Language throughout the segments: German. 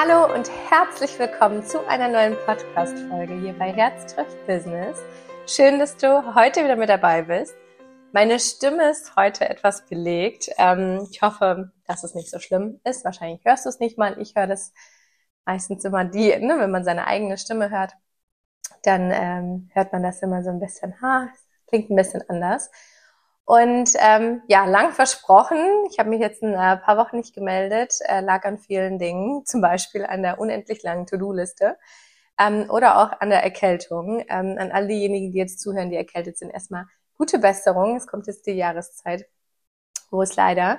Hallo und herzlich willkommen zu einer neuen Podcast-Folge hier bei Herz trifft Business. Schön, dass du heute wieder mit dabei bist. Meine Stimme ist heute etwas belegt. Ähm, ich hoffe, dass es nicht so schlimm ist. Wahrscheinlich hörst du es nicht mal. Ich höre das meistens immer die, ne, wenn man seine eigene Stimme hört, dann ähm, hört man das immer so ein bisschen, ha, klingt ein bisschen anders. Und ähm, ja, lang versprochen. Ich habe mich jetzt ein äh, paar Wochen nicht gemeldet, äh, lag an vielen Dingen, zum Beispiel an der unendlich langen To-Do-Liste ähm, oder auch an der Erkältung. Ähm, an all diejenigen, die jetzt zuhören, die erkältet sind, erstmal gute Besserung. Es kommt jetzt die Jahreszeit, wo es leider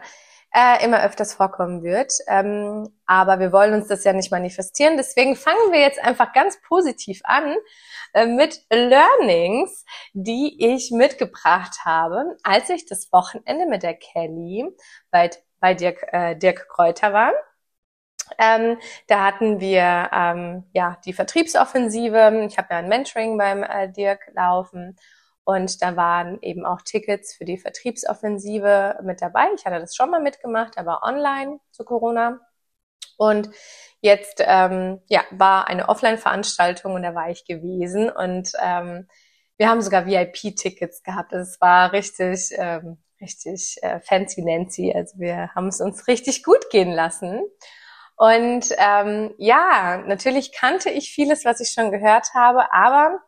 äh, immer öfters vorkommen wird. Ähm, aber wir wollen uns das ja nicht manifestieren. Deswegen fangen wir jetzt einfach ganz positiv an äh, mit Learnings, die ich mitgebracht habe, als ich das Wochenende mit der Kelly bei, bei Dirk, äh, Dirk Kräuter war. Ähm, da hatten wir ähm, ja die Vertriebsoffensive. Ich habe ja ein Mentoring beim äh, Dirk laufen und da waren eben auch Tickets für die Vertriebsoffensive mit dabei. Ich hatte das schon mal mitgemacht, aber online zu Corona. Und jetzt ähm, ja, war eine Offline-Veranstaltung und da war ich gewesen. Und ähm, wir haben sogar VIP-Tickets gehabt. Es war richtig, ähm, richtig äh, fancy Nancy. Also wir haben es uns richtig gut gehen lassen. Und ähm, ja, natürlich kannte ich vieles, was ich schon gehört habe, aber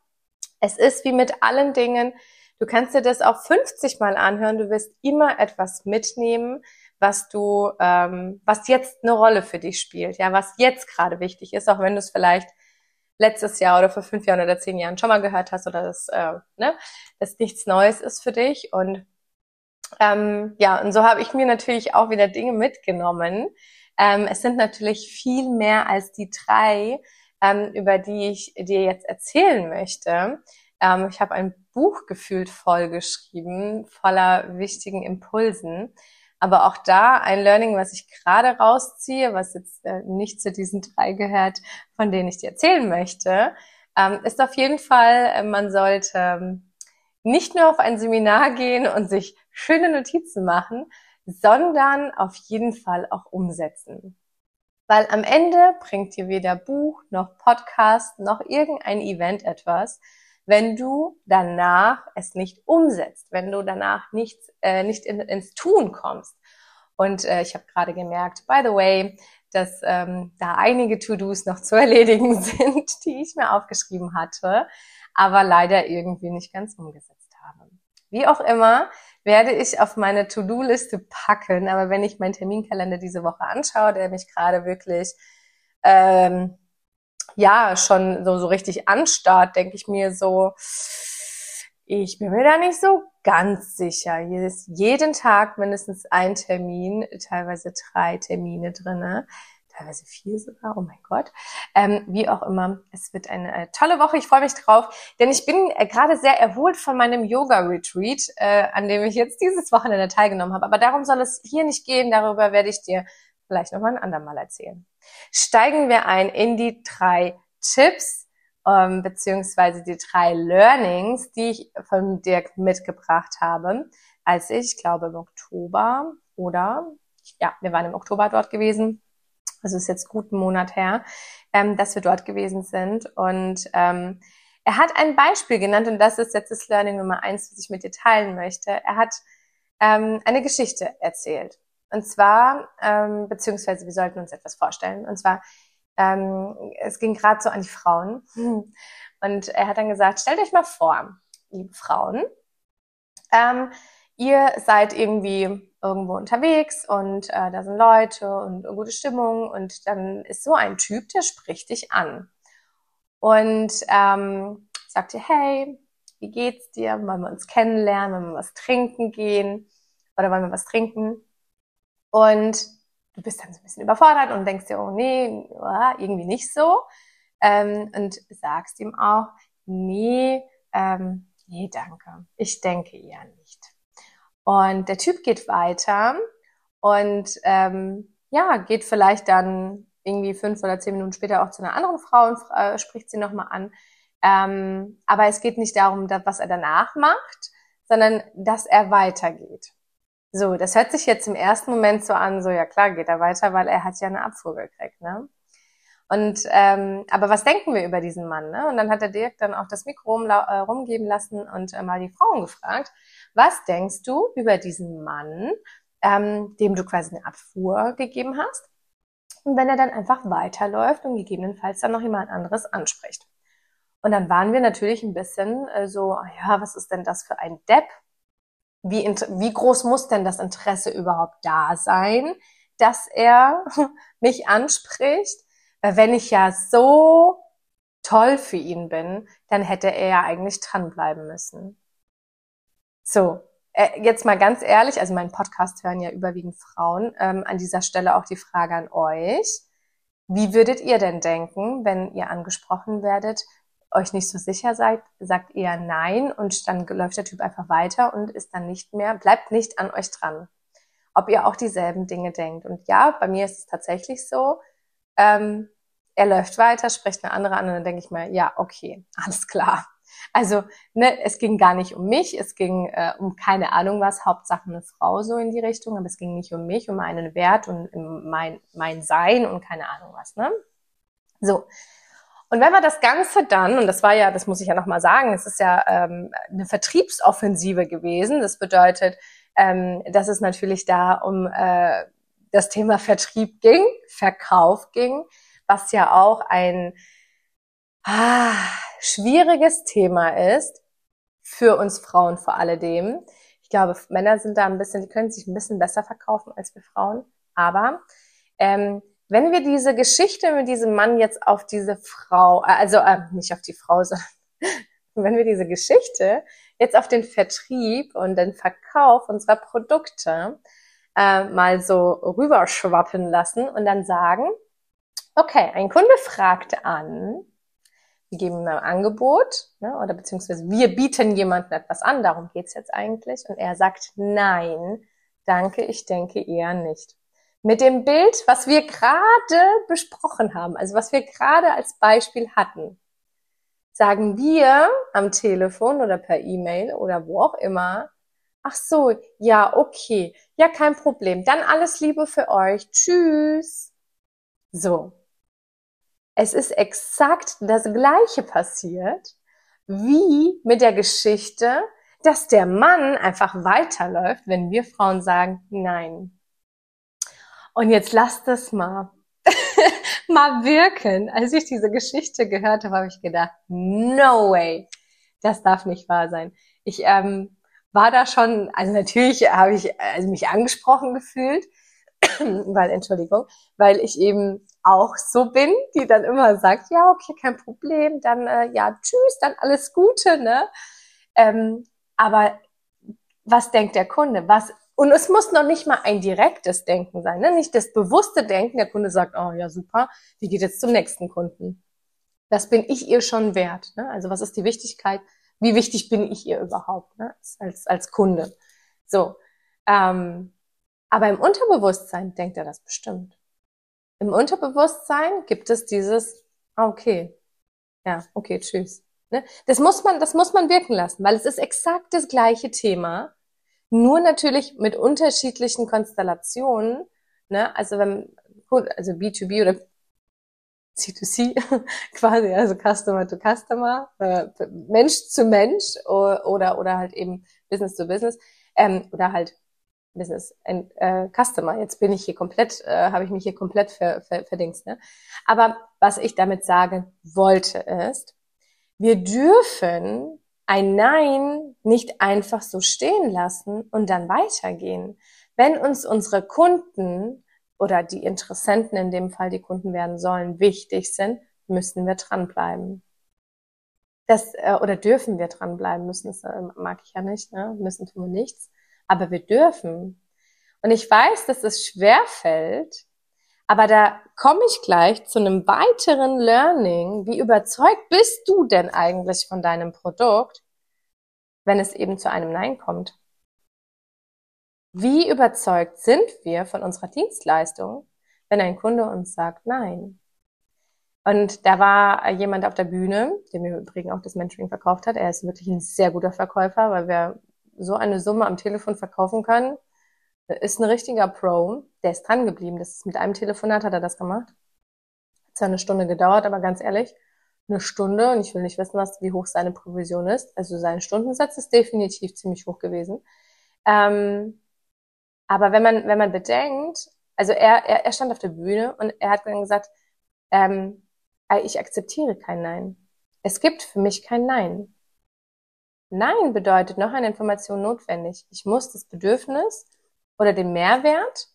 es ist wie mit allen Dingen, du kannst dir das auch 50 Mal anhören, du wirst immer etwas mitnehmen, was du, ähm, was jetzt eine Rolle für dich spielt, ja, was jetzt gerade wichtig ist, auch wenn du es vielleicht letztes Jahr oder vor fünf Jahren oder zehn Jahren schon mal gehört hast oder das, äh, ne, das nichts Neues ist für dich. Und ähm, ja, und so habe ich mir natürlich auch wieder Dinge mitgenommen. Ähm, es sind natürlich viel mehr als die drei, ähm, über die ich dir jetzt erzählen möchte. Ähm, ich habe ein Buch gefühlt voll geschrieben, voller wichtigen Impulsen. Aber auch da ein Learning, was ich gerade rausziehe, was jetzt äh, nicht zu diesen drei gehört, von denen ich dir erzählen möchte, ähm, ist auf jeden Fall, äh, man sollte ähm, nicht nur auf ein Seminar gehen und sich schöne Notizen machen, sondern auf jeden Fall auch umsetzen. Weil am Ende bringt dir weder Buch noch Podcast noch irgendein Event etwas, wenn du danach es nicht umsetzt, wenn du danach nicht, äh, nicht in, ins Tun kommst. Und äh, ich habe gerade gemerkt, by the way, dass ähm, da einige To-Dos noch zu erledigen sind, die ich mir aufgeschrieben hatte, aber leider irgendwie nicht ganz umgesetzt habe. Wie auch immer, werde ich auf meine To-Do-Liste packen. Aber wenn ich meinen Terminkalender diese Woche anschaue, der mich gerade wirklich ähm, ja schon so, so richtig anstarrt, denke ich mir so, ich bin mir da nicht so ganz sicher. Hier ist jeden Tag mindestens ein Termin, teilweise drei Termine drinne teilweise vier sogar, oh mein Gott. Ähm, wie auch immer, es wird eine äh, tolle Woche. Ich freue mich drauf, denn ich bin äh, gerade sehr erholt von meinem Yoga-Retreat, äh, an dem ich jetzt dieses Wochenende teilgenommen habe. Aber darum soll es hier nicht gehen. Darüber werde ich dir vielleicht nochmal ein andermal erzählen. Steigen wir ein in die drei Tipps, ähm, beziehungsweise die drei Learnings, die ich von Dirk mitgebracht habe, als ich, glaube im Oktober oder ja, wir waren im Oktober dort gewesen, also ist jetzt gut einen Monat her, ähm, dass wir dort gewesen sind. Und ähm, er hat ein Beispiel genannt und das ist jetzt das Learning Nummer eins, was ich mit dir teilen möchte. Er hat ähm, eine Geschichte erzählt. Und zwar, ähm, beziehungsweise wir sollten uns etwas vorstellen. Und zwar, ähm, es ging gerade so an die Frauen. Und er hat dann gesagt, stellt euch mal vor, liebe Frauen, ähm, ihr seid irgendwie irgendwo unterwegs und äh, da sind Leute und gute Stimmung und dann ist so ein Typ, der spricht dich an und ähm, sagt dir, hey, wie geht's dir? Wollen wir uns kennenlernen? Wollen wir was trinken gehen? Oder wollen wir was trinken? Und du bist dann so ein bisschen überfordert und denkst dir, oh nee, irgendwie nicht so. Ähm, und sagst ihm auch, nee, ähm, nee, danke. Ich denke eher nicht. Und der Typ geht weiter und ähm, ja, geht vielleicht dann irgendwie fünf oder zehn Minuten später auch zu einer anderen Frau und äh, spricht sie nochmal an. Ähm, aber es geht nicht darum, dass, was er danach macht, sondern dass er weitergeht. So, das hört sich jetzt im ersten Moment so an, so ja klar geht er weiter, weil er hat ja eine Abfuhr gekriegt, ne? Und ähm, aber was denken wir über diesen Mann? Ne? Und dann hat der Dirk dann auch das Mikro rum, äh, rumgeben lassen und äh, mal die Frauen gefragt: Was denkst du über diesen Mann, ähm, dem du quasi eine Abfuhr gegeben hast? Und wenn er dann einfach weiterläuft und gegebenenfalls dann noch jemand anderes anspricht. Und dann waren wir natürlich ein bisschen äh, so, ja, was ist denn das für ein Depp? Wie, wie groß muss denn das Interesse überhaupt da sein, dass er mich anspricht? Weil wenn ich ja so toll für ihn bin, dann hätte er ja eigentlich dranbleiben müssen. So, äh, jetzt mal ganz ehrlich, also meinen Podcast hören ja überwiegend Frauen. Ähm, an dieser Stelle auch die Frage an euch. Wie würdet ihr denn denken, wenn ihr angesprochen werdet, euch nicht so sicher seid, sagt eher nein und dann läuft der Typ einfach weiter und ist dann nicht mehr, bleibt nicht an euch dran. Ob ihr auch dieselben Dinge denkt. Und ja, bei mir ist es tatsächlich so, ähm, er läuft weiter, spricht eine andere an und dann denke ich mir, ja, okay, alles klar. Also, ne, es ging gar nicht um mich, es ging äh, um keine Ahnung was, Hauptsache eine Frau so in die Richtung, aber es ging nicht um mich, um meinen Wert und mein, mein Sein und keine Ahnung was, ne? So. Und wenn wir das Ganze dann, und das war ja, das muss ich ja nochmal sagen, es ist ja ähm, eine Vertriebsoffensive gewesen. Das bedeutet, ähm, dass es natürlich da um äh, das Thema Vertrieb ging, Verkauf ging, was ja auch ein ah, schwieriges Thema ist für uns Frauen vor alledem. Ich glaube, Männer sind da ein bisschen, die können sich ein bisschen besser verkaufen als wir Frauen. Aber ähm, wenn wir diese Geschichte mit diesem Mann jetzt auf diese Frau, äh, also äh, nicht auf die Frau, sondern wenn wir diese Geschichte jetzt auf den Vertrieb und den Verkauf unserer Produkte äh, mal so rüberschwappen lassen und dann sagen, okay, ein Kunde fragt an, wir geben ihm ein Angebot, ne, oder beziehungsweise wir bieten jemandem etwas an, darum geht's jetzt eigentlich, und er sagt, nein, danke, ich denke eher nicht mit dem Bild, was wir gerade besprochen haben, also was wir gerade als Beispiel hatten, sagen wir am Telefon oder per E-Mail oder wo auch immer, ach so, ja, okay, ja, kein Problem, dann alles Liebe für euch, tschüss. So. Es ist exakt das Gleiche passiert, wie mit der Geschichte, dass der Mann einfach weiterläuft, wenn wir Frauen sagen, nein, und jetzt lasst es mal, mal wirken. Als ich diese Geschichte gehört habe, habe ich gedacht, no way, das darf nicht wahr sein. Ich ähm, war da schon, also natürlich habe ich also mich angesprochen gefühlt, weil, Entschuldigung, weil ich eben auch so bin, die dann immer sagt, ja, okay, kein Problem, dann äh, ja, tschüss, dann alles Gute, ne? Ähm, aber was denkt der Kunde? Was und es muss noch nicht mal ein direktes Denken sein, ne? nicht das bewusste Denken. Der Kunde sagt, oh ja, super, wie geht jetzt zum nächsten Kunden? Das bin ich ihr schon wert. Ne? Also was ist die Wichtigkeit? Wie wichtig bin ich ihr überhaupt ne? als, als Kunde? So. Ähm, aber im Unterbewusstsein denkt er das bestimmt. Im Unterbewusstsein gibt es dieses, ah, okay, ja, okay, tschüss. Ne? Das muss man, das muss man wirken lassen, weil es ist exakt das gleiche Thema nur natürlich mit unterschiedlichen Konstellationen. Ne? Also wenn, also B2B oder C2C quasi, also Customer to Customer, äh, Mensch zu Mensch oder, oder halt eben Business to Business ähm, oder halt Business and äh, Customer. Jetzt bin ich hier komplett, äh, habe ich mich hier komplett ver, ver, verdingst. Ne? Aber was ich damit sagen wollte ist, wir dürfen ein Nein nicht einfach so stehen lassen und dann weitergehen. Wenn uns unsere Kunden oder die Interessenten, in dem Fall die Kunden werden sollen, wichtig sind, müssen wir dranbleiben. Das, äh, oder dürfen wir dranbleiben müssen, das äh, mag ich ja nicht, ne? müssen tun wir nichts, aber wir dürfen. Und ich weiß, dass es schwer fällt, aber da komme ich gleich zu einem weiteren Learning. Wie überzeugt bist du denn eigentlich von deinem Produkt, wenn es eben zu einem Nein kommt? Wie überzeugt sind wir von unserer Dienstleistung, wenn ein Kunde uns sagt Nein? Und da war jemand auf der Bühne, der mir übrigens auch das Mentoring verkauft hat. Er ist wirklich ein sehr guter Verkäufer, weil wir so eine Summe am Telefon verkaufen können, ist ein richtiger Pro. Der ist dran geblieben. Das ist mit einem Telefonat hat er das gemacht. Hat eine Stunde gedauert, aber ganz ehrlich, eine Stunde, und ich will nicht wissen, was, wie hoch seine Provision ist. Also sein Stundensatz ist definitiv ziemlich hoch gewesen. Ähm, aber wenn man, wenn man bedenkt, also er, er, er stand auf der Bühne und er hat dann gesagt, ähm, ich akzeptiere kein Nein. Es gibt für mich kein Nein. Nein bedeutet noch eine Information notwendig. Ich muss das Bedürfnis oder den Mehrwert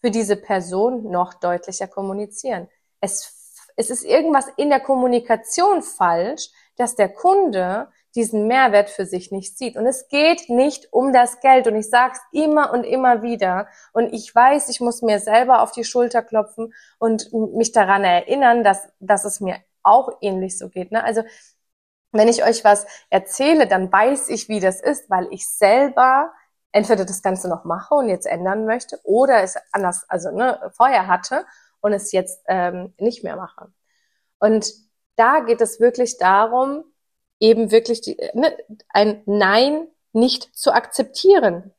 für diese Person noch deutlicher kommunizieren. Es, es ist irgendwas in der Kommunikation falsch, dass der Kunde diesen Mehrwert für sich nicht sieht. Und es geht nicht um das Geld. Und ich sage es immer und immer wieder. Und ich weiß, ich muss mir selber auf die Schulter klopfen und mich daran erinnern, dass, dass es mir auch ähnlich so geht. Ne? Also wenn ich euch was erzähle, dann weiß ich, wie das ist, weil ich selber entweder das Ganze noch mache und jetzt ändern möchte oder es anders, also ne, vorher hatte und es jetzt ähm, nicht mehr mache. Und da geht es wirklich darum, eben wirklich die, ne, ein Nein nicht zu akzeptieren.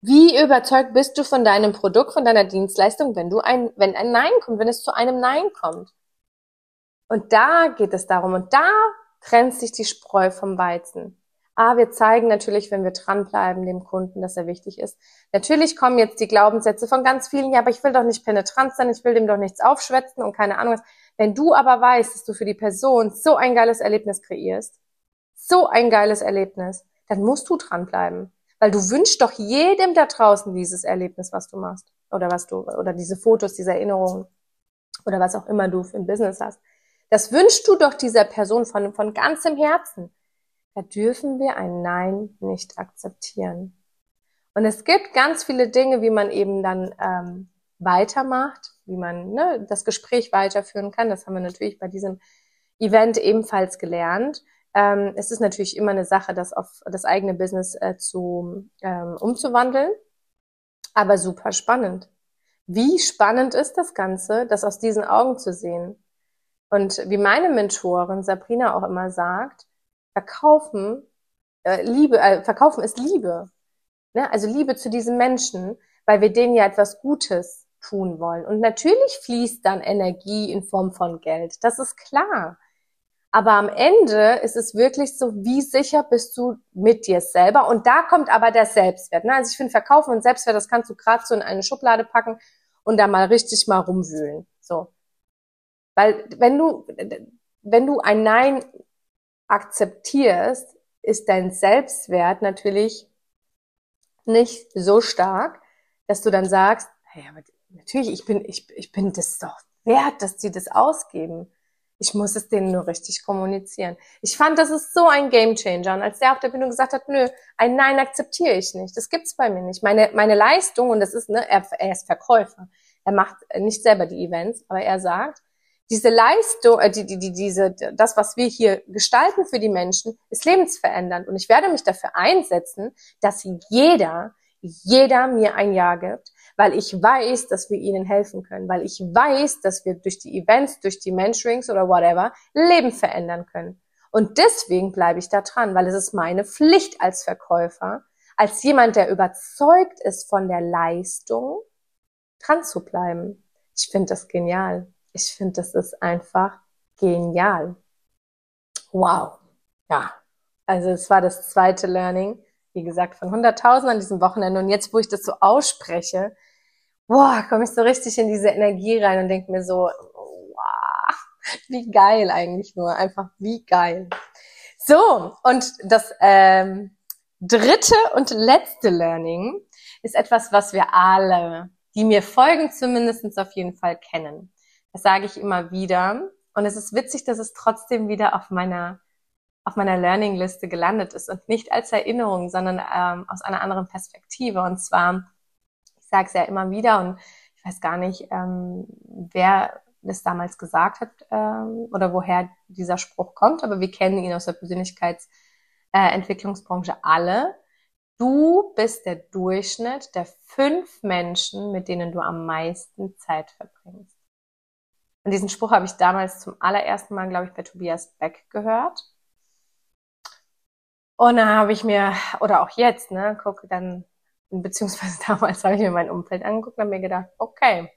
Wie überzeugt bist du von deinem Produkt, von deiner Dienstleistung, wenn du ein, wenn ein Nein kommt, wenn es zu einem Nein kommt? Und da geht es darum, und da trennt sich die Spreu vom Weizen. Ah, wir zeigen natürlich, wenn wir dranbleiben, dem Kunden, dass er wichtig ist. Natürlich kommen jetzt die Glaubenssätze von ganz vielen, ja, aber ich will doch nicht penetrant sein, ich will dem doch nichts aufschwätzen und keine Ahnung. Wenn du aber weißt, dass du für die Person so ein geiles Erlebnis kreierst, so ein geiles Erlebnis, dann musst du dranbleiben. Weil du wünschst doch jedem da draußen dieses Erlebnis, was du machst. Oder was du, oder diese Fotos, diese Erinnerungen. Oder was auch immer du für ein Business hast. Das wünschst du doch dieser Person von, von ganzem Herzen. Da dürfen wir ein Nein nicht akzeptieren. Und es gibt ganz viele Dinge, wie man eben dann ähm, weitermacht, wie man ne, das Gespräch weiterführen kann. Das haben wir natürlich bei diesem Event ebenfalls gelernt. Ähm, es ist natürlich immer eine Sache, das auf das eigene Business äh, zu ähm, umzuwandeln, aber super spannend. Wie spannend ist das Ganze, das aus diesen Augen zu sehen? Und wie meine Mentorin Sabrina auch immer sagt, verkaufen, äh, Liebe, äh, verkaufen ist Liebe. Ne? Also Liebe zu diesen Menschen, weil wir denen ja etwas Gutes tun wollen. Und natürlich fließt dann Energie in Form von Geld. Das ist klar. Aber am Ende ist es wirklich so, wie sicher bist du mit dir selber? Und da kommt aber der Selbstwert. Ne? Also ich finde, Verkaufen und Selbstwert, das kannst du gerade so in eine Schublade packen und da mal richtig mal rumwühlen. So. Weil wenn du, wenn du ein Nein akzeptierst, ist dein Selbstwert natürlich nicht so stark, dass du dann sagst, hey, aber natürlich, ich bin, ich, ich bin das doch wert, dass sie das ausgeben. Ich muss es denen nur richtig kommunizieren. Ich fand, das ist so ein Gamechanger. Und als der auf der Bühne gesagt hat, nö, ein Nein akzeptiere ich nicht. Das gibt's bei mir nicht. Meine, meine Leistung, und das ist, ne, er, er ist Verkäufer. Er macht nicht selber die Events, aber er sagt, diese Leistung, äh, die, die, die, diese, das, was wir hier gestalten für die Menschen, ist lebensverändernd. Und ich werde mich dafür einsetzen, dass jeder, jeder mir ein Ja gibt, weil ich weiß, dass wir ihnen helfen können, weil ich weiß, dass wir durch die Events, durch die Mentorings oder whatever Leben verändern können. Und deswegen bleibe ich da dran, weil es ist meine Pflicht als Verkäufer, als jemand, der überzeugt ist von der Leistung, dran zu bleiben. Ich finde das genial. Ich finde, das ist einfach genial. Wow. Ja. Also es war das zweite Learning, wie gesagt, von 100.000 an diesem Wochenende. Und jetzt, wo ich das so ausspreche, boah, komme ich so richtig in diese Energie rein und denke mir so, wow, wie geil eigentlich nur, einfach wie geil. So, und das ähm, dritte und letzte Learning ist etwas, was wir alle, die mir folgen, zumindestens auf jeden Fall kennen. Das sage ich immer wieder. Und es ist witzig, dass es trotzdem wieder auf meiner auf meiner Learning-Liste gelandet ist und nicht als Erinnerung, sondern ähm, aus einer anderen Perspektive. Und zwar sage es ja immer wieder und ich weiß gar nicht, ähm, wer das damals gesagt hat ähm, oder woher dieser Spruch kommt, aber wir kennen ihn aus der Persönlichkeitsentwicklungsbranche äh, alle. Du bist der Durchschnitt der fünf Menschen, mit denen du am meisten Zeit verbringst. Und diesen Spruch habe ich damals zum allerersten Mal, glaube ich, bei Tobias Beck gehört. Und dann habe ich mir, oder auch jetzt, ne, gucke dann beziehungsweise damals habe ich mir mein Umfeld angeguckt und habe mir gedacht, okay,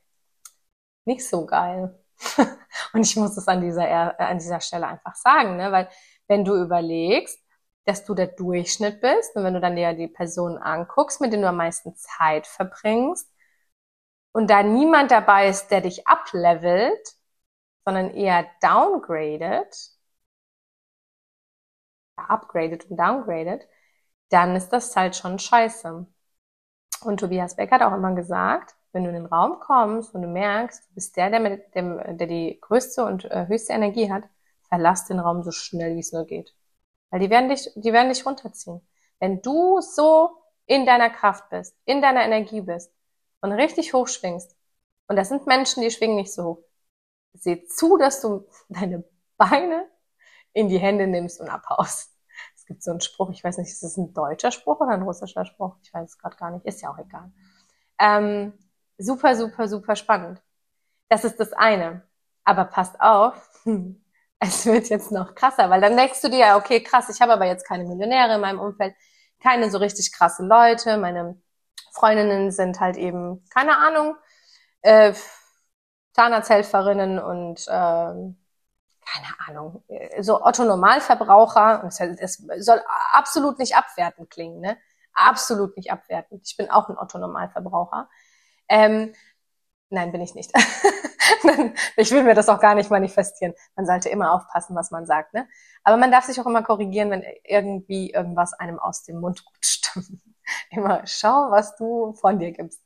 nicht so geil. und ich muss es an dieser, äh, an dieser Stelle einfach sagen, ne? weil wenn du überlegst, dass du der Durchschnitt bist und wenn du dann dir die Personen anguckst, mit denen du am meisten Zeit verbringst und da niemand dabei ist, der dich uplevelt, sondern eher downgradet, upgradet und downgradet, dann ist das halt schon scheiße. Und Tobias Beck hat auch immer gesagt, wenn du in den Raum kommst und du merkst, du bist der, der, mit dem, der die größte und äh, höchste Energie hat, verlass den Raum so schnell, wie es nur geht. Weil die werden dich, die werden dich runterziehen. Wenn du so in deiner Kraft bist, in deiner Energie bist und richtig hoch schwingst, und das sind Menschen, die schwingen nicht so hoch, seh zu, dass du deine Beine in die Hände nimmst und abhaust. Es gibt so einen Spruch, ich weiß nicht, ist das ein deutscher Spruch oder ein russischer Spruch? Ich weiß es gerade gar nicht, ist ja auch egal. Ähm, super, super, super spannend. Das ist das eine. Aber passt auf, es wird jetzt noch krasser, weil dann denkst du dir, okay, krass, ich habe aber jetzt keine Millionäre in meinem Umfeld, keine so richtig krasse Leute, meine Freundinnen sind halt eben, keine Ahnung, äh, Zahnarzthelferinnen und äh, keine Ahnung, so Otto Normalverbraucher, es soll absolut nicht abwertend klingen, ne? Absolut nicht abwertend. Ich bin auch ein Otto Normalverbraucher. Ähm, nein, bin ich nicht. ich will mir das auch gar nicht manifestieren. Man sollte immer aufpassen, was man sagt, ne? Aber man darf sich auch immer korrigieren, wenn irgendwie irgendwas einem aus dem Mund rutscht. immer schau, was du von dir gibst.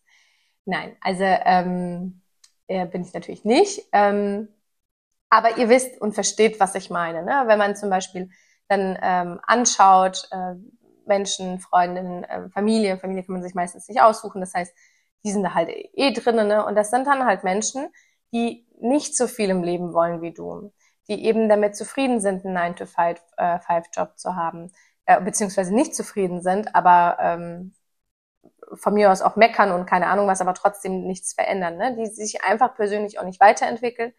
Nein, also ähm, äh, bin ich natürlich nicht. Ähm, aber ihr wisst und versteht, was ich meine. Ne? Wenn man zum Beispiel dann ähm, anschaut, äh, Menschen, Freundinnen, äh, Familie, Familie kann man sich meistens nicht aussuchen. Das heißt, die sind da halt eh drinnen. Ne? Und das sind dann halt Menschen, die nicht so viel im Leben wollen wie du, die eben damit zufrieden sind, einen 9-to-5-Job äh, zu haben, äh, beziehungsweise nicht zufrieden sind, aber ähm, von mir aus auch meckern und keine Ahnung was, aber trotzdem nichts verändern, ne? die sich einfach persönlich auch nicht weiterentwickeln,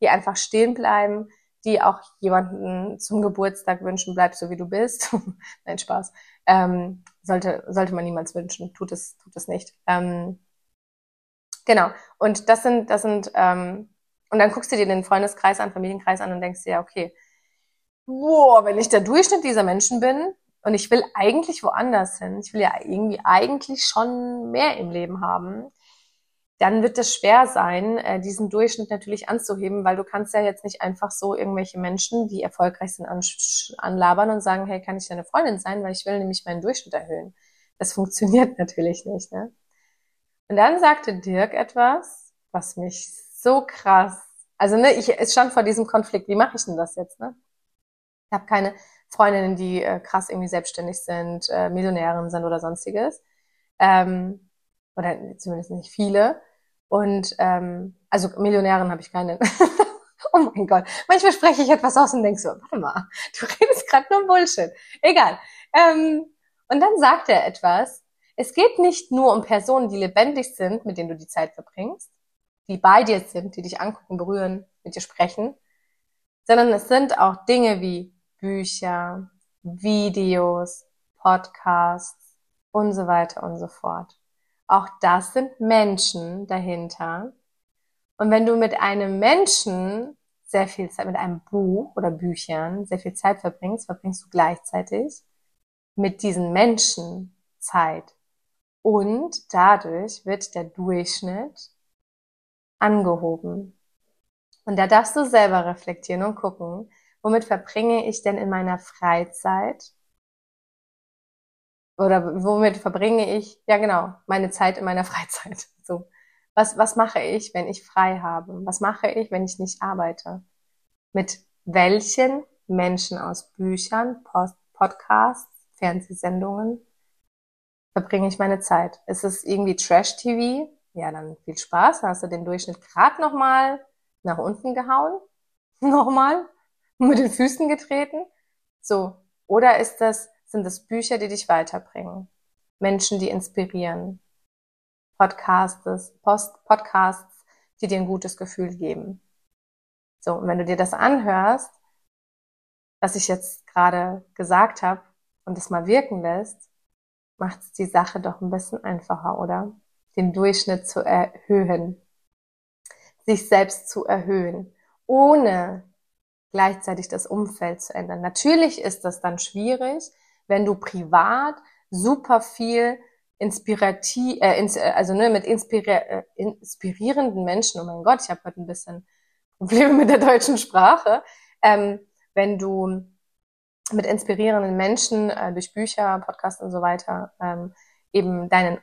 die einfach stehen bleiben, die auch jemanden zum Geburtstag wünschen, bleib so wie du bist. Nein, Spaß. Ähm, sollte, sollte man niemals wünschen. Tut es, tut es nicht. Ähm, genau. Und das sind, das sind, ähm, und dann guckst du dir den Freundeskreis an, Familienkreis an und denkst dir, ja, okay, boah, wenn ich der Durchschnitt dieser Menschen bin und ich will eigentlich woanders hin, ich will ja irgendwie eigentlich schon mehr im Leben haben, dann wird es schwer sein, äh, diesen Durchschnitt natürlich anzuheben, weil du kannst ja jetzt nicht einfach so irgendwelche Menschen, die erfolgreich sind, anlabern und sagen, hey, kann ich deine Freundin sein, weil ich will nämlich meinen Durchschnitt erhöhen. Das funktioniert natürlich nicht. Ne? Und dann sagte Dirk etwas, was mich so krass, also ne, ich ist schon vor diesem Konflikt, wie mache ich denn das jetzt? Ne? Ich habe keine Freundinnen, die äh, krass irgendwie selbstständig sind, äh, Millionären sind oder sonstiges. Ähm, oder zumindest nicht viele. Und ähm, also Millionären habe ich keine. oh mein Gott. Manchmal spreche ich etwas aus und denke so, warte mal, du redest gerade nur Bullshit. Egal. Ähm, und dann sagt er etwas. Es geht nicht nur um Personen, die lebendig sind, mit denen du die Zeit verbringst, die bei dir sind, die dich angucken, berühren, mit dir sprechen, sondern es sind auch Dinge wie Bücher, Videos, Podcasts und so weiter und so fort. Auch das sind Menschen dahinter. Und wenn du mit einem Menschen sehr viel Zeit, mit einem Buch oder Büchern sehr viel Zeit verbringst, verbringst du gleichzeitig mit diesen Menschen Zeit. Und dadurch wird der Durchschnitt angehoben. Und da darfst du selber reflektieren und gucken, womit verbringe ich denn in meiner Freizeit oder womit verbringe ich, ja genau, meine Zeit in meiner Freizeit. So. Was, was mache ich, wenn ich frei habe? Was mache ich, wenn ich nicht arbeite? Mit welchen Menschen aus Büchern, Post, Podcasts, Fernsehsendungen verbringe ich meine Zeit? Ist es irgendwie Trash-TV? Ja, dann viel Spaß. Hast du den Durchschnitt gerade nochmal nach unten gehauen? nochmal? Mit den Füßen getreten? So. Oder ist das sind es Bücher, die dich weiterbringen, Menschen, die inspirieren, Podcasts, Post, Podcasts, die dir ein gutes Gefühl geben. So, und wenn du dir das anhörst, was ich jetzt gerade gesagt habe und es mal wirken lässt, macht es die Sache doch ein bisschen einfacher, oder? Den Durchschnitt zu erhöhen. sich selbst zu erhöhen, ohne gleichzeitig das Umfeld zu ändern. Natürlich ist das dann schwierig, wenn du privat super viel inspirativ, äh, ins, äh, also ne, mit inspiri äh, inspirierenden Menschen, oh mein Gott, ich habe heute ein bisschen Probleme mit der deutschen Sprache, ähm, wenn du mit inspirierenden Menschen äh, durch Bücher, Podcasts und so weiter ähm, eben deinen,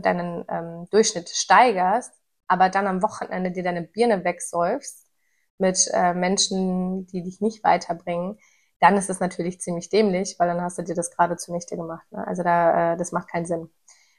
deinen ähm, Durchschnitt steigerst, aber dann am Wochenende dir deine Birne wegsäufst mit äh, Menschen, die dich nicht weiterbringen, dann ist es natürlich ziemlich dämlich, weil dann hast du dir das gerade zunichte gemacht. Ne? Also da, äh, das macht keinen Sinn.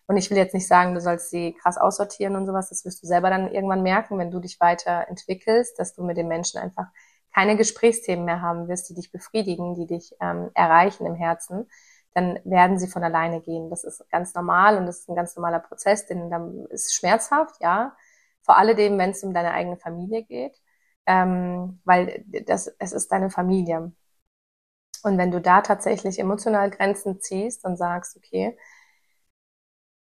Und ich will jetzt nicht sagen, du sollst sie krass aussortieren und sowas. Das wirst du selber dann irgendwann merken, wenn du dich weiterentwickelst, dass du mit den Menschen einfach keine Gesprächsthemen mehr haben wirst, die dich befriedigen, die dich ähm, erreichen im Herzen, dann werden sie von alleine gehen. Das ist ganz normal und das ist ein ganz normaler Prozess, denn dann ist schmerzhaft, ja. Vor alledem, wenn es um deine eigene Familie geht, ähm, weil das es ist deine Familie. Und wenn du da tatsächlich emotional Grenzen ziehst und sagst, okay,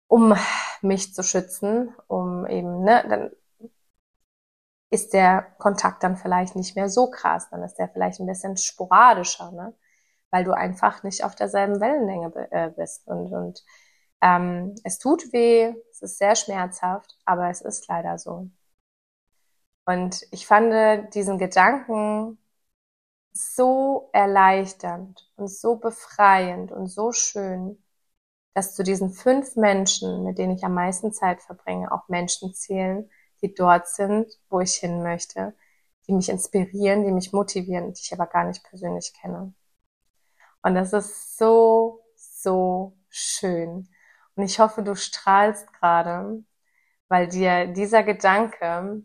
um mich zu schützen, um eben, ne, dann ist der Kontakt dann vielleicht nicht mehr so krass, dann ist der vielleicht ein bisschen sporadischer, ne? weil du einfach nicht auf derselben Wellenlänge äh, bist. Und, und ähm, es tut weh, es ist sehr schmerzhaft, aber es ist leider so. Und ich fand diesen Gedanken so erleichternd und so befreiend und so schön, dass zu diesen fünf Menschen, mit denen ich am meisten Zeit verbringe, auch Menschen zählen, die dort sind, wo ich hin möchte, die mich inspirieren, die mich motivieren, die ich aber gar nicht persönlich kenne. Und das ist so, so schön. Und ich hoffe, du strahlst gerade, weil dir dieser Gedanke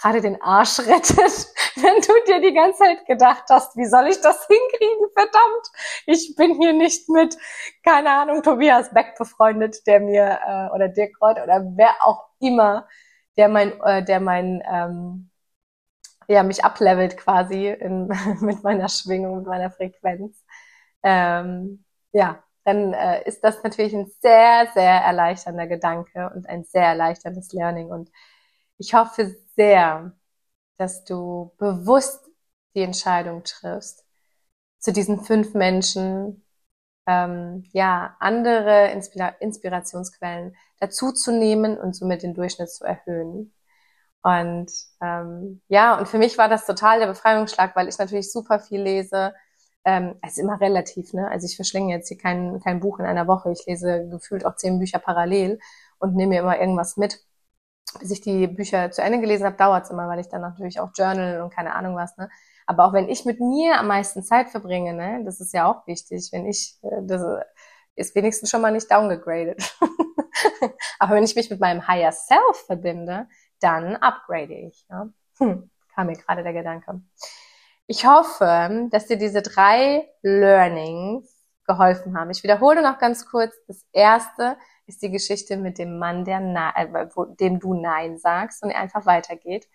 gerade den Arsch rettet, wenn du dir die ganze Zeit gedacht hast, wie soll ich das hinkriegen, verdammt, ich bin hier nicht mit, keine Ahnung, Tobias Beck befreundet, der mir, äh, oder Dirk Reuth oder wer auch immer, der mein, äh, der mein, ähm, ja, mich ablevelt quasi in, mit meiner Schwingung, mit meiner Frequenz. Ähm, ja, dann äh, ist das natürlich ein sehr, sehr erleichternder Gedanke und ein sehr erleichterndes Learning. Und ich hoffe sehr, dass du bewusst die Entscheidung triffst, zu diesen fünf Menschen ähm, ja andere Inspira Inspirationsquellen dazuzunehmen und somit den Durchschnitt zu erhöhen. Und ähm, ja, und für mich war das total der Befreiungsschlag, weil ich natürlich super viel lese. Ähm, es ist immer relativ, ne? Also ich verschlinge jetzt hier kein, kein Buch in einer Woche. Ich lese gefühlt auch zehn Bücher parallel und nehme mir immer irgendwas mit bis ich die Bücher zu Ende gelesen habe, dauert es immer, weil ich dann natürlich auch journal und keine Ahnung was, ne? Aber auch wenn ich mit mir am meisten Zeit verbringe, ne, das ist ja auch wichtig, wenn ich, äh, das ist wenigstens schon mal nicht downgegradet. Aber wenn ich mich mit meinem Higher Self verbinde, dann upgrade ich. Ja? Hm, kam mir gerade der Gedanke. Ich hoffe, dass dir diese drei Learnings geholfen haben. Ich wiederhole noch ganz kurz. Das erste, ist die Geschichte mit dem Mann, der äh, dem du Nein sagst und er einfach weitergeht.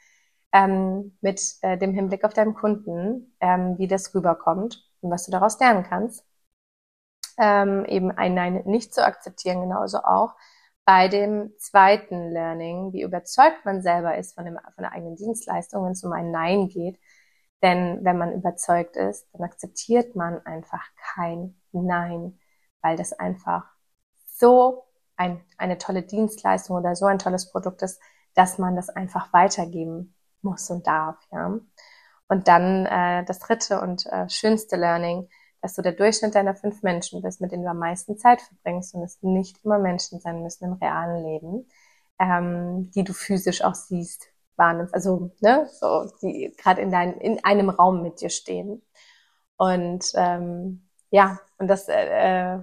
Ähm, mit äh, dem Hinblick auf deinen Kunden, ähm, wie das rüberkommt und was du daraus lernen kannst. Ähm, eben ein Nein nicht zu akzeptieren, genauso auch bei dem zweiten Learning, wie überzeugt man selber ist von, dem, von der eigenen Dienstleistung, wenn es um ein Nein geht. Denn wenn man überzeugt ist, dann akzeptiert man einfach kein Nein, weil das einfach so ein, eine tolle Dienstleistung oder so ein tolles Produkt ist, dass man das einfach weitergeben muss und darf, ja. Und dann äh, das dritte und äh, schönste Learning, dass du der Durchschnitt deiner fünf Menschen bist, mit denen du am meisten Zeit verbringst und es nicht immer Menschen sein müssen im realen Leben, ähm, die du physisch auch siehst, wahrnimmst, also ne, so die gerade in dein, in einem Raum mit dir stehen. Und ähm, ja, und das äh, äh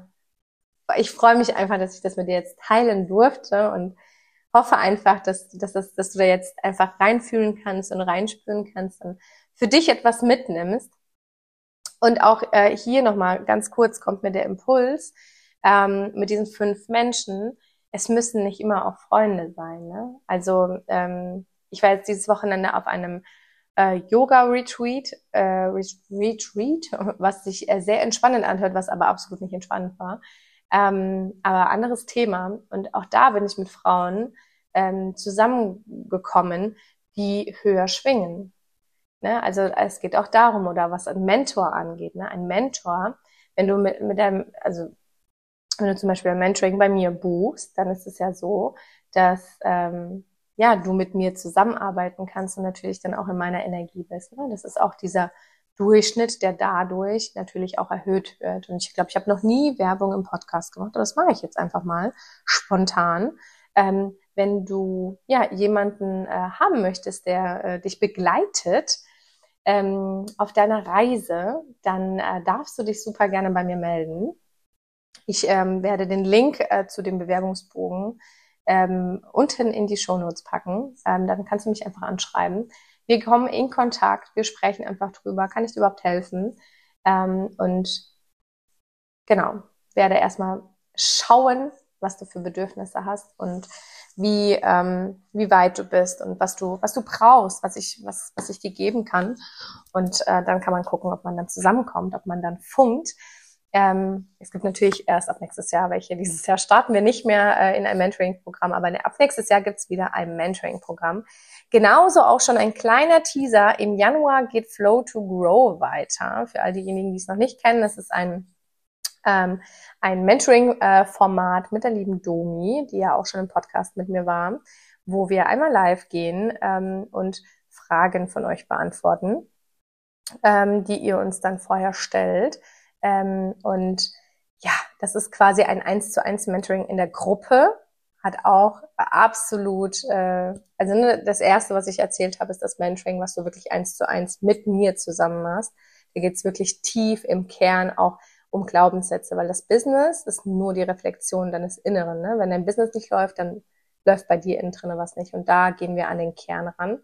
ich freue mich einfach, dass ich das mit dir jetzt teilen durfte und hoffe einfach, dass, dass, dass, dass du da jetzt einfach reinfühlen kannst und reinspüren kannst und für dich etwas mitnimmst. Und auch äh, hier nochmal ganz kurz kommt mir der Impuls ähm, mit diesen fünf Menschen. Es müssen nicht immer auch Freunde sein. Ne? Also ähm, ich war jetzt dieses Wochenende auf einem äh, Yoga-Retreat, äh, Retreat, was sich äh, sehr entspannend anhört, was aber absolut nicht entspannend war. Ähm, aber anderes Thema. Und auch da bin ich mit Frauen ähm, zusammengekommen, die höher schwingen. Ne? Also es geht auch darum, oder was ein Mentor angeht. Ne? Ein Mentor, wenn du mit, mit deinem, also wenn du zum Beispiel ein Mentoring bei mir buchst, dann ist es ja so, dass ähm, ja du mit mir zusammenarbeiten kannst und natürlich dann auch in meiner Energie bist. Ne? Das ist auch dieser Durchschnitt, der dadurch natürlich auch erhöht wird. Und ich glaube, ich habe noch nie Werbung im Podcast gemacht, aber das mache ich jetzt einfach mal spontan. Ähm, wenn du ja jemanden äh, haben möchtest, der äh, dich begleitet ähm, auf deiner Reise, dann äh, darfst du dich super gerne bei mir melden. Ich ähm, werde den Link äh, zu dem Bewerbungsbogen ähm, unten in die Shownotes packen. Ähm, dann kannst du mich einfach anschreiben. Wir kommen in Kontakt, wir sprechen einfach drüber, kann ich dir überhaupt helfen? Ähm, und genau, werde erstmal schauen, was du für Bedürfnisse hast und wie, ähm, wie weit du bist und was du, was du brauchst, was ich, was, was ich dir geben kann. Und äh, dann kann man gucken, ob man dann zusammenkommt, ob man dann funkt. Ähm, es gibt natürlich erst ab nächstes Jahr welche. Dieses Jahr starten wir nicht mehr äh, in ein Mentoring-Programm, aber ab nächstes Jahr gibt's wieder ein Mentoring-Programm. Genauso auch schon ein kleiner Teaser. Im Januar geht Flow to Grow weiter. Für all diejenigen, die es noch nicht kennen, das ist ein ähm, ein Mentoring-Format mit der lieben Domi, die ja auch schon im Podcast mit mir war, wo wir einmal live gehen ähm, und Fragen von euch beantworten, ähm, die ihr uns dann vorher stellt. Ähm, und ja, das ist quasi ein eins zu eins Mentoring in der Gruppe. Hat auch absolut, äh, also ne, das erste, was ich erzählt habe, ist das Mentoring, was du wirklich eins zu eins mit mir zusammen machst. Da geht's wirklich tief im Kern auch um Glaubenssätze, weil das Business ist nur die Reflexion deines Inneren. Ne? Wenn dein Business nicht läuft, dann läuft bei dir innen drinne was nicht. Und da gehen wir an den Kern ran.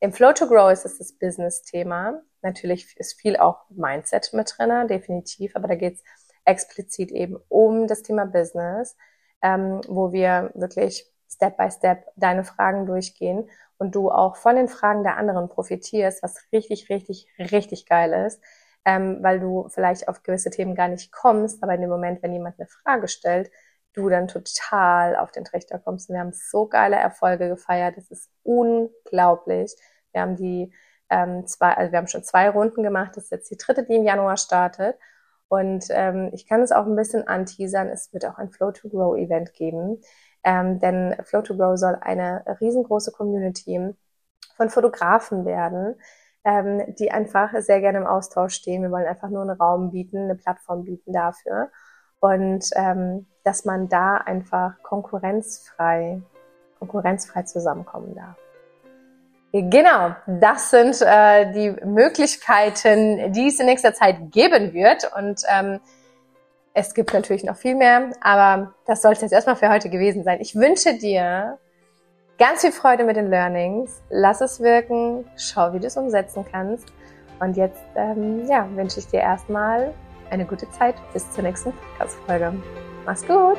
Im Flow to Grow ist es das Business-Thema. Natürlich ist viel auch Mindset mit drinne, definitiv, aber da geht es explizit eben um das Thema Business, ähm, wo wir wirklich Step by Step deine Fragen durchgehen und du auch von den Fragen der anderen profitierst, was richtig, richtig, richtig geil ist, ähm, weil du vielleicht auf gewisse Themen gar nicht kommst, aber in dem Moment, wenn jemand eine Frage stellt, du dann total auf den Trichter kommst. Und wir haben so geile Erfolge gefeiert, das ist unglaublich. Wir haben die ähm, zwei, also wir haben schon zwei Runden gemacht. Das ist jetzt die dritte, die im Januar startet. Und ähm, ich kann es auch ein bisschen anteasern. Es wird auch ein Flow to Grow Event geben. Ähm, denn Flow to Grow soll eine riesengroße Community von Fotografen werden, ähm, die einfach sehr gerne im Austausch stehen. Wir wollen einfach nur einen Raum bieten, eine Plattform bieten dafür. Und ähm, dass man da einfach konkurrenzfrei, konkurrenzfrei zusammenkommen darf. Genau, das sind äh, die Möglichkeiten, die es in nächster Zeit geben wird. Und ähm, es gibt natürlich noch viel mehr, aber das sollte jetzt erstmal für heute gewesen sein. Ich wünsche dir ganz viel Freude mit den Learnings. Lass es wirken, schau, wie du es umsetzen kannst. Und jetzt ähm, ja, wünsche ich dir erstmal eine gute Zeit bis zur nächsten Podcast-Folge. Mach's gut!